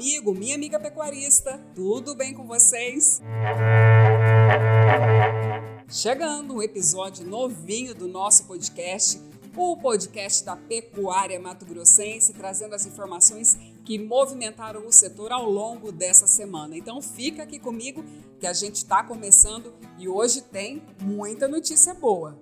amigo, minha amiga pecuarista, tudo bem com vocês? Chegando um episódio novinho do nosso podcast, o podcast da Pecuária Mato Grossense, trazendo as informações que movimentaram o setor ao longo dessa semana. Então fica aqui comigo que a gente está começando e hoje tem muita notícia boa.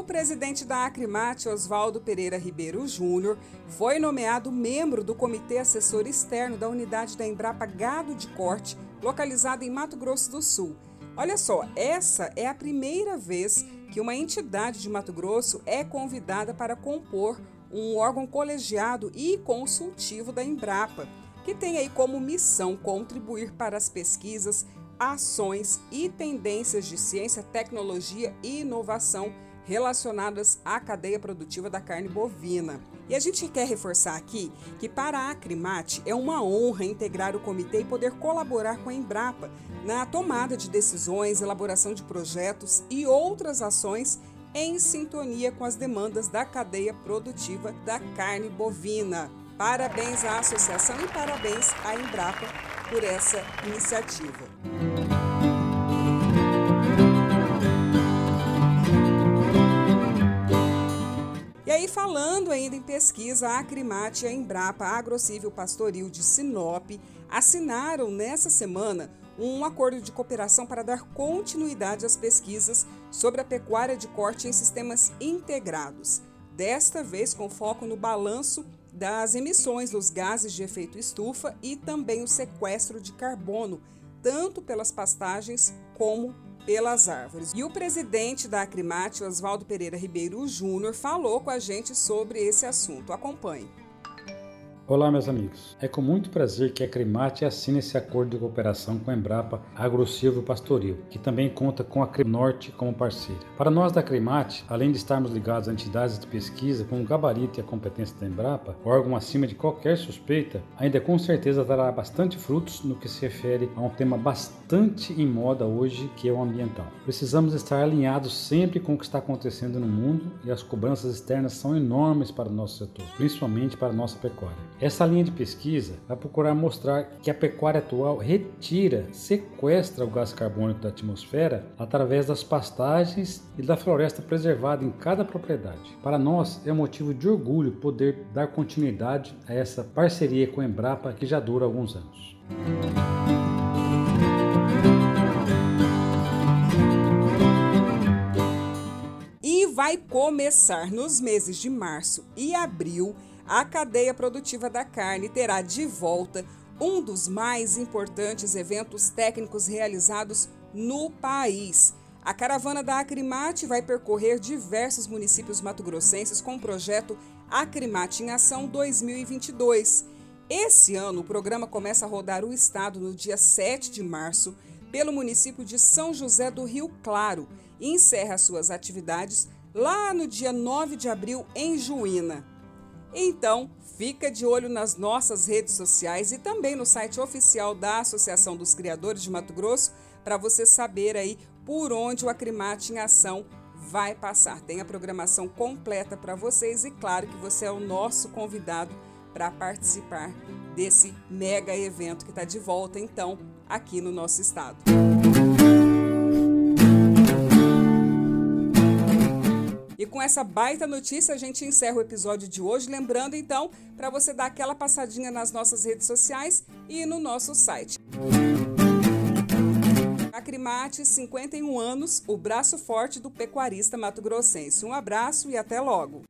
O presidente da Acrimate, Oswaldo Pereira Ribeiro Júnior, foi nomeado membro do Comitê Assessor Externo da unidade da Embrapa Gado de Corte, localizada em Mato Grosso do Sul. Olha só, essa é a primeira vez que uma entidade de Mato Grosso é convidada para compor um órgão colegiado e consultivo da Embrapa, que tem aí como missão contribuir para as pesquisas, ações e tendências de ciência, tecnologia e inovação relacionadas à cadeia produtiva da carne bovina. E a gente quer reforçar aqui que para a Acrimate é uma honra integrar o comitê e poder colaborar com a Embrapa na tomada de decisões, elaboração de projetos e outras ações em sintonia com as demandas da cadeia produtiva da carne bovina. Parabéns à associação e parabéns à Embrapa por essa iniciativa. Falando ainda em pesquisa, a Acrimate e a Embrapa Agrocível Pastoril de Sinop assinaram nessa semana um acordo de cooperação para dar continuidade às pesquisas sobre a pecuária de corte em sistemas integrados, desta vez com foco no balanço das emissões dos gases de efeito estufa e também o sequestro de carbono, tanto pelas pastagens como pelas árvores. E o presidente da Acrimate, Oswaldo Pereira Ribeiro Júnior, falou com a gente sobre esse assunto. Acompanhe. Olá, meus amigos. É com muito prazer que a Cremate assina esse acordo de cooperação com a Embrapa Agrosilvo Pastoril, que também conta com a Norte como parceira. Para nós da Cremate, além de estarmos ligados a entidades de pesquisa com o gabarito e a competência da Embrapa, órgão acima de qualquer suspeita, ainda com certeza dará bastante frutos no que se refere a um tema bastante em moda hoje, que é o ambiental. Precisamos estar alinhados sempre com o que está acontecendo no mundo e as cobranças externas são enormes para o nosso setor, principalmente para a nossa pecuária. Essa linha de pesquisa vai procurar mostrar que a pecuária atual retira, sequestra o gás carbônico da atmosfera através das pastagens e da floresta preservada em cada propriedade. Para nós é motivo de orgulho poder dar continuidade a essa parceria com a Embrapa que já dura alguns anos. E vai começar nos meses de março e abril a cadeia produtiva da carne terá de volta um dos mais importantes eventos técnicos realizados no país. A caravana da Acrimate vai percorrer diversos municípios mato-grossenses com o projeto Acrimate em Ação 2022. Esse ano, o programa começa a rodar o estado no dia 7 de março pelo município de São José do Rio Claro e encerra suas atividades lá no dia 9 de abril em Juína. Então, fica de olho nas nossas redes sociais e também no site oficial da Associação dos Criadores de Mato Grosso para você saber aí por onde o Acrimate em Ação vai passar. Tem a programação completa para vocês e claro que você é o nosso convidado para participar desse mega evento que está de volta então aqui no nosso estado. Com essa baita notícia, a gente encerra o episódio de hoje. Lembrando, então, para você dar aquela passadinha nas nossas redes sociais e no nosso site. Acrimate, 51 anos, o braço forte do pecuarista mato-grossense. Um abraço e até logo!